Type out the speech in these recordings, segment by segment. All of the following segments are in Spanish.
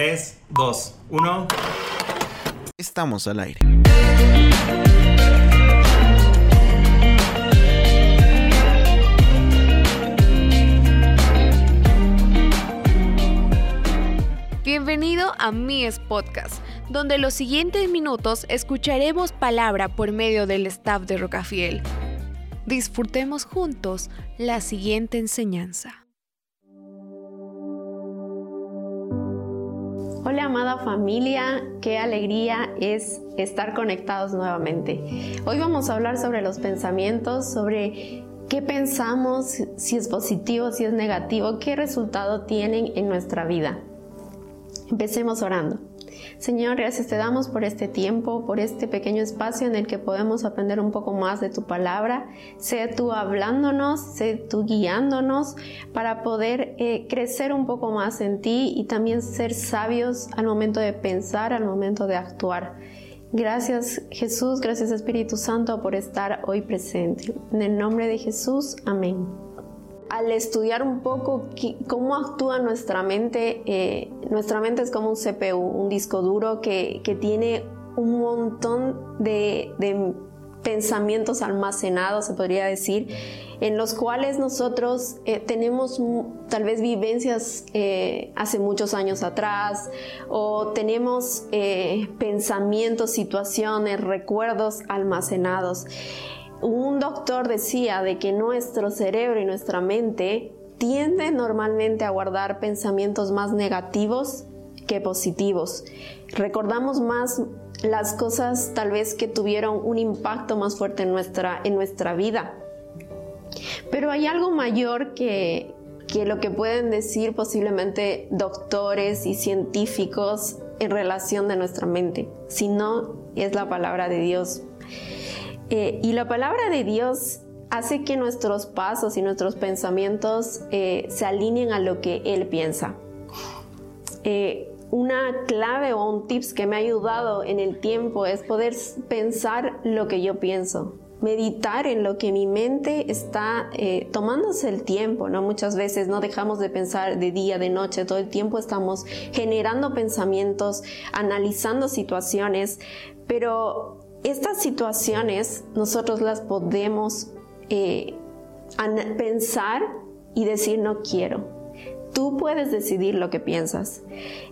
3, 2, 1. Estamos al aire. Bienvenido a Mies Podcast, donde los siguientes minutos escucharemos palabra por medio del staff de Rocafiel. Disfrutemos juntos la siguiente enseñanza. Hola amada familia, qué alegría es estar conectados nuevamente. Hoy vamos a hablar sobre los pensamientos, sobre qué pensamos, si es positivo, si es negativo, qué resultado tienen en nuestra vida. Empecemos orando. Señor, gracias te damos por este tiempo, por este pequeño espacio en el que podemos aprender un poco más de tu palabra. Sea tú hablándonos, sea tú guiándonos para poder eh, crecer un poco más en ti y también ser sabios al momento de pensar, al momento de actuar. Gracias Jesús, gracias Espíritu Santo por estar hoy presente. En el nombre de Jesús, amén al estudiar un poco cómo actúa nuestra mente, eh, nuestra mente es como un CPU, un disco duro que, tiene un montón de, pensamientos almacenados, se podría decir, en los cuales nosotros eh, tenemos tal vez vivencias eh, hace muchos años atrás o tenemos pensamientos, situaciones, recuerdos almacenados un doctor decía de que nuestro cerebro y nuestra mente tienden normalmente a guardar pensamientos más negativos que positivos. Recordamos más las cosas tal vez que tuvieron un impacto más fuerte en nuestra, en nuestra vida. Pero hay algo mayor que, que lo que pueden decir posiblemente doctores y científicos en relación de nuestra mente, si no es la palabra de Dios. Eh, y la palabra de Dios hace que nuestros pasos y nuestros pensamientos eh, se alineen a lo que Él piensa. Eh, una clave o un tips que me ha ayudado en el tiempo es poder pensar lo que yo pienso, meditar en lo que mi mente está tomándose el tiempo, ¿no? Muchas veces no dejamos de pensar de día, de noche, todo el tiempo estamos generando pensamientos, analizando situaciones, pero estas situaciones nosotros las podemos eh, pensar y decir no quiero. Tú puedes decidir lo que piensas.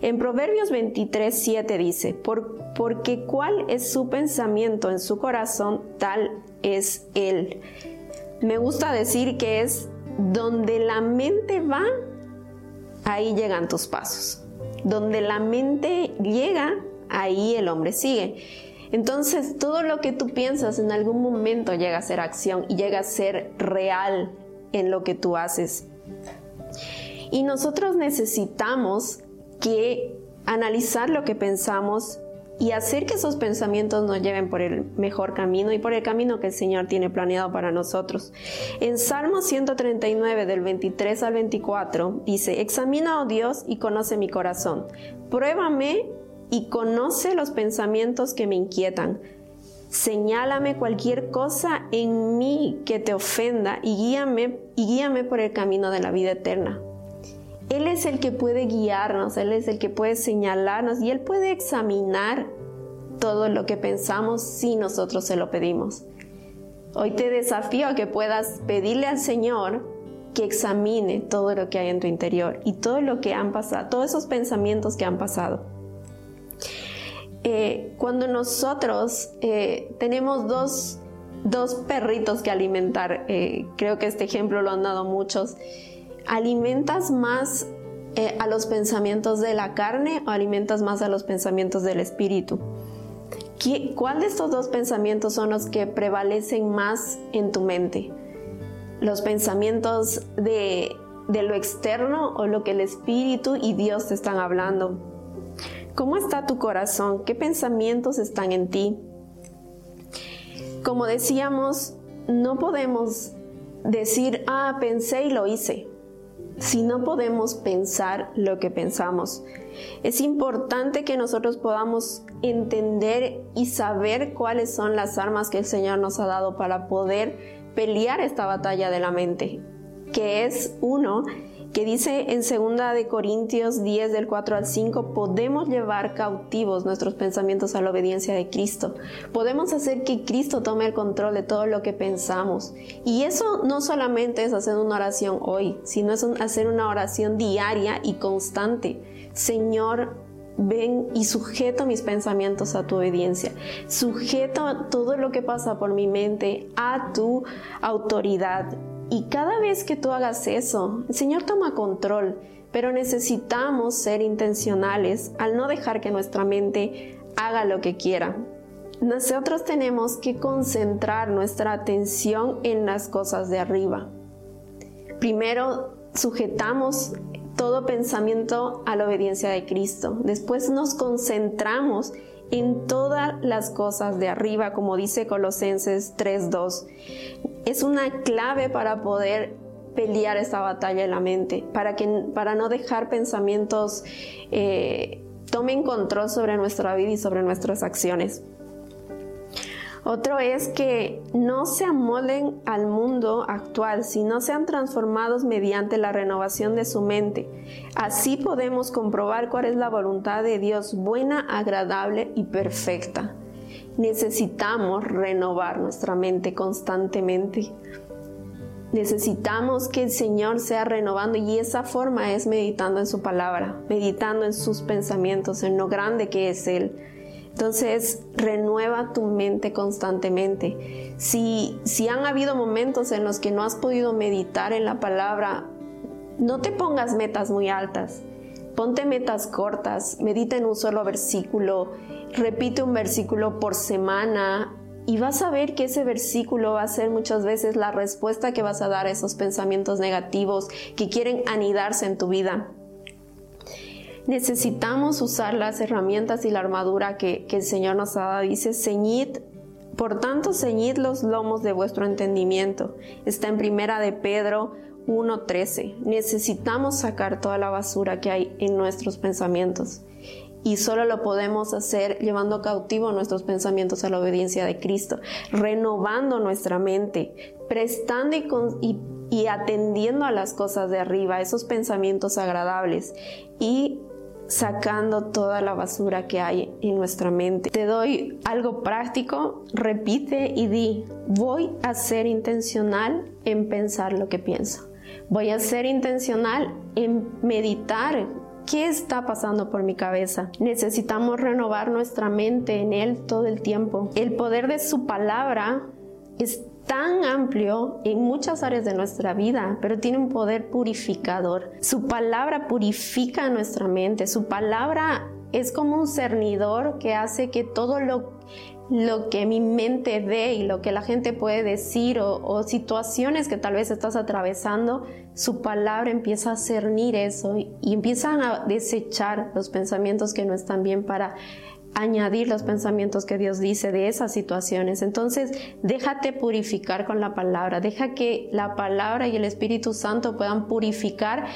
En Proverbios 23, 7 dice, porque cuál es su pensamiento en su corazón, tal es él. Me gusta decir que es donde la mente va, ahí llegan tus pasos. Donde la mente llega, ahí el hombre sigue. Entonces, todo lo que tú piensas en algún momento llega a ser acción y llega a ser real en lo que tú haces. Y nosotros necesitamos que analizar lo que pensamos y hacer que esos pensamientos nos lleven por el mejor camino y por el camino que el Señor tiene planeado para nosotros. En Salmo 139 del 23 al 24 dice, examina, oh Dios, y conoce mi corazón. Pruébame y conoce los pensamientos que me inquietan. Señálame cualquier cosa en mí que te ofenda y guíame, y guíame por el camino de la vida eterna. Él es el que puede guiarnos, Él es el que puede señalarnos y Él puede examinar todo lo que pensamos si nosotros se lo pedimos. Hoy te desafío a que puedas pedirle al Señor que examine todo lo que hay en tu interior y todo lo que han pasado, todos esos pensamientos que han pasado. Eh, cuando nosotros eh, tenemos dos, perritos que alimentar, eh, creo que este ejemplo lo han dado muchos, ¿alimentas más a los pensamientos de la carne o alimentas más a los pensamientos del espíritu? ¿Cuál de estos dos pensamientos son los que prevalecen más en tu mente? ¿Los pensamientos de, de lo externo o lo que el espíritu y Dios te están hablando? ¿Cómo está tu corazón? ¿Qué pensamientos están en ti? Como decíamos, no podemos decir, ah, pensé y lo hice, si no podemos pensar lo que pensamos. Es importante que nosotros podamos entender y saber cuáles son las armas que el Señor nos ha dado para poder pelear esta batalla de la mente, que es uno, que dice en 2 de Corintios 10 del 4 al 5, podemos llevar cautivos nuestros pensamientos a la obediencia de Cristo. Podemos hacer que Cristo tome el control de todo lo que pensamos. Y eso no solamente es hacer una oración hoy, sino es hacer una oración diaria y constante. Señor, ven y sujeto mis pensamientos a tu obediencia. Sujeto todo lo que pasa por mi mente a tu autoridad y cada vez que tú hagas eso, el Señor toma control, pero necesitamos ser intencionales al no dejar que nuestra mente haga lo que quiera. Nosotros tenemos que concentrar nuestra atención en las cosas de arriba. Primero sujetamos todo pensamiento a la obediencia de Cristo. Después nos concentramos en todas las cosas de arriba, como dice Colosenses 3.2. Es una clave para poder pelear esta batalla en la mente, para, que, para no dejar pensamientos eh, tomen control sobre nuestra vida y sobre nuestras acciones. Otro es que no se amolden al mundo actual, sino sean transformados mediante la renovación de su mente. Así podemos comprobar cuál es la voluntad de Dios buena, agradable y perfecta. Necesitamos renovar nuestra mente constantemente. Necesitamos que el Señor sea renovando y esa forma es meditando en su palabra, meditando en sus pensamientos, en lo grande que es Él entonces, renueva tu mente constantemente. Si, si han habido momentos en los que no has podido meditar en la palabra, no te pongas metas muy altas. Ponte metas cortas, medita en un solo versículo, repite un versículo por semana y vas a ver que ese versículo va a ser muchas veces la respuesta que vas a dar a esos pensamientos negativos que quieren anidarse en tu vida necesitamos usar las herramientas y la armadura que, el Señor nos ha dado. Dice, ceñid, por tanto, ceñid los lomos de vuestro entendimiento. Está en primera de Pedro 1.13. Necesitamos sacar toda la basura que hay en nuestros pensamientos. Y solo lo podemos hacer llevando cautivo nuestros pensamientos a la obediencia de Cristo, renovando nuestra mente, prestando y, y atendiendo a las cosas de arriba, esos pensamientos agradables y sacando toda la basura que hay en nuestra mente. Te doy algo práctico, repite y di, voy a ser intencional en pensar lo que pienso. Voy a ser intencional en meditar ¿Qué está pasando por mi cabeza? Necesitamos renovar nuestra mente en Él todo el tiempo. El poder de su palabra es tan amplio en muchas áreas de nuestra vida, pero tiene un poder purificador. Su palabra purifica nuestra mente, su palabra es como un cernidor que hace que todo lo, lo que mi mente ve y lo que la gente puede decir o, situaciones que tal vez estás atravesando, su palabra empieza a cernir eso y empiezan a desechar los pensamientos que no están bien para añadir los pensamientos que Dios dice de esas situaciones. Entonces, déjate purificar con la palabra, deja que la palabra y el Espíritu Santo puedan purificar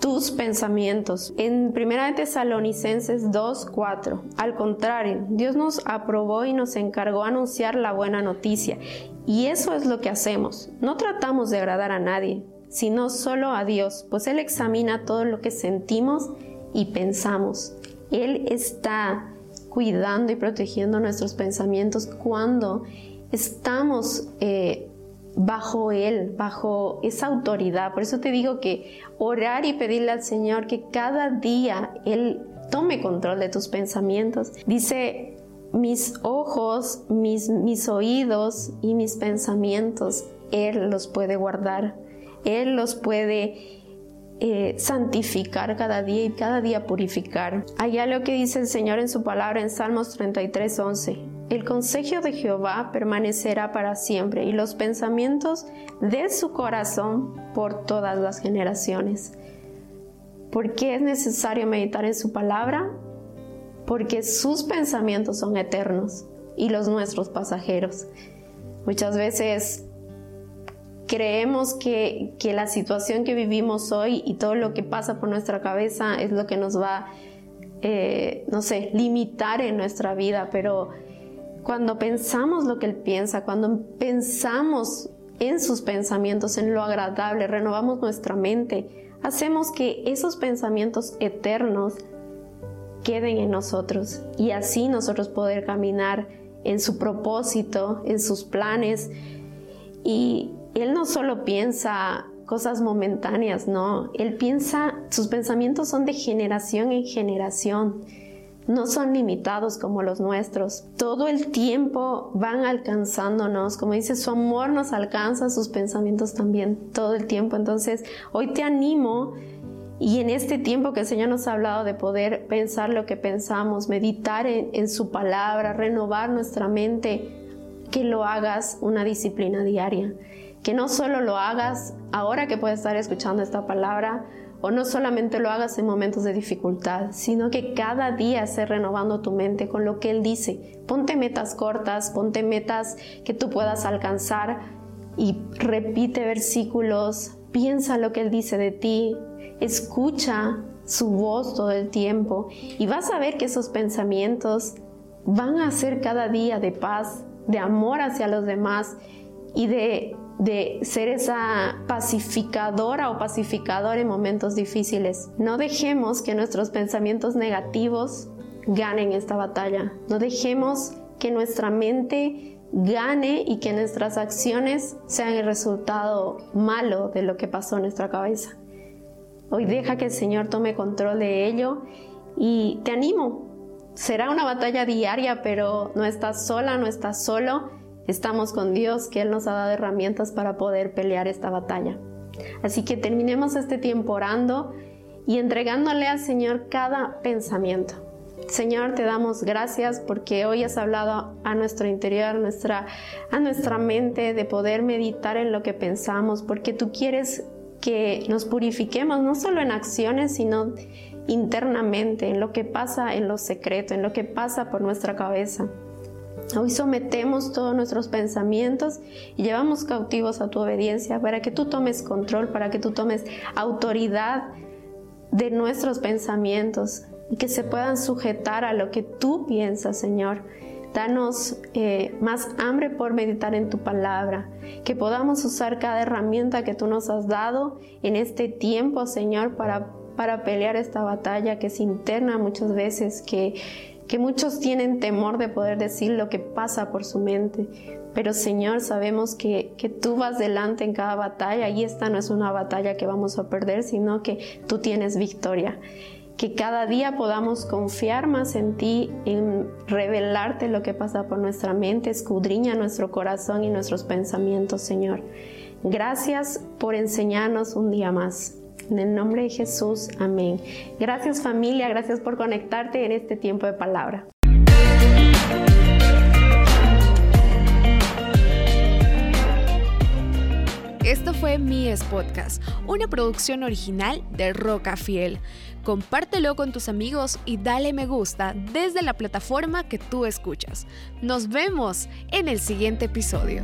tus pensamientos. En 1 Tesalonicenses 2:4, al contrario, Dios nos aprobó y nos encargó anunciar la buena noticia. Y eso es lo que hacemos. No tratamos de agradar a nadie, sino solo a Dios, pues Él examina todo lo que sentimos y pensamos. Él está cuidando y protegiendo nuestros pensamientos cuando estamos eh, bajo Él, bajo esa autoridad. Por eso te digo que orar y pedirle al Señor que cada día Él tome control de tus pensamientos. Dice, mis ojos, mis, mis oídos y mis pensamientos, Él los puede guardar. Él los puede eh, santificar cada día y cada día purificar. Allá lo que dice el Señor en su palabra en Salmos 33, 11. El consejo de Jehová permanecerá para siempre y los pensamientos de su corazón por todas las generaciones. ¿Por qué es necesario meditar en su palabra? Porque sus pensamientos son eternos y los nuestros pasajeros. Muchas veces creemos que, la situación que vivimos hoy y todo lo que pasa por nuestra cabeza es lo que nos va, eh, no sé, limitar en nuestra vida, pero cuando pensamos lo que Él piensa, cuando pensamos en sus pensamientos, en lo agradable, renovamos nuestra mente, hacemos que esos pensamientos eternos queden en nosotros y así nosotros poder caminar en su propósito, en sus planes. Y Él no solo piensa cosas momentáneas, no, Él piensa, sus pensamientos son de generación en generación no son limitados como los nuestros. Todo el tiempo van alcanzándonos, como dice, su amor nos alcanza, sus pensamientos también, todo el tiempo. Entonces, hoy te animo y en este tiempo que el Señor nos ha hablado de poder pensar lo que pensamos, meditar en, su palabra, renovar nuestra mente, que lo hagas una disciplina diaria. Que no solo lo hagas ahora que puedes estar escuchando esta palabra, o no solamente lo hagas en momentos de dificultad, sino que cada día estés renovando tu mente con lo que Él dice. Ponte metas cortas, ponte metas que tú puedas alcanzar y repite versículos, piensa lo que Él dice de ti, escucha su voz todo el tiempo y vas a ver que esos pensamientos van a ser cada día de paz, de amor hacia los demás y de de ser esa pacificadora o pacificador en momentos difíciles. No dejemos que nuestros pensamientos negativos ganen esta batalla. No dejemos que nuestra mente gane y que nuestras acciones sean el resultado malo de lo que pasó en nuestra cabeza. Hoy deja que el Señor tome control de ello y te animo. Será una batalla diaria, pero no estás sola, no estás solo estamos con Dios, que Él nos ha dado herramientas para poder pelear esta batalla. Así que terminemos este tiempo orando y entregándole al Señor cada pensamiento. Señor, te damos gracias porque hoy has hablado a nuestro interior, a nuestra, a nuestra mente, de poder meditar en lo que pensamos, porque tú quieres que nos purifiquemos no solo en acciones, sino internamente, en lo que pasa en lo secreto, en lo que pasa por nuestra cabeza. Hoy sometemos todos nuestros pensamientos y llevamos cautivos a tu obediencia para que tú tomes control, para que tú tomes autoridad de nuestros pensamientos y que se puedan sujetar a lo que tú piensas, Señor. Danos eh, más hambre por meditar en tu palabra, que podamos usar cada herramienta que tú nos has dado en este tiempo, Señor, para, para pelear esta batalla que es interna muchas veces, que que muchos tienen temor de poder decir lo que pasa por su mente. Pero Señor, sabemos que, que, tú vas delante en cada batalla y esta no es una batalla que vamos a perder, sino que tú tienes victoria. Que cada día podamos confiar más en ti, en revelarte lo que pasa por nuestra mente, escudriña nuestro corazón y nuestros pensamientos, Señor. Gracias por enseñarnos un día más. En el nombre de Jesús, amén. Gracias familia, gracias por conectarte en este tiempo de palabra. Esto fue Mies Podcast, una producción original de Roca Fiel. Compártelo con tus amigos y dale me gusta desde la plataforma que tú escuchas. Nos vemos en el siguiente episodio.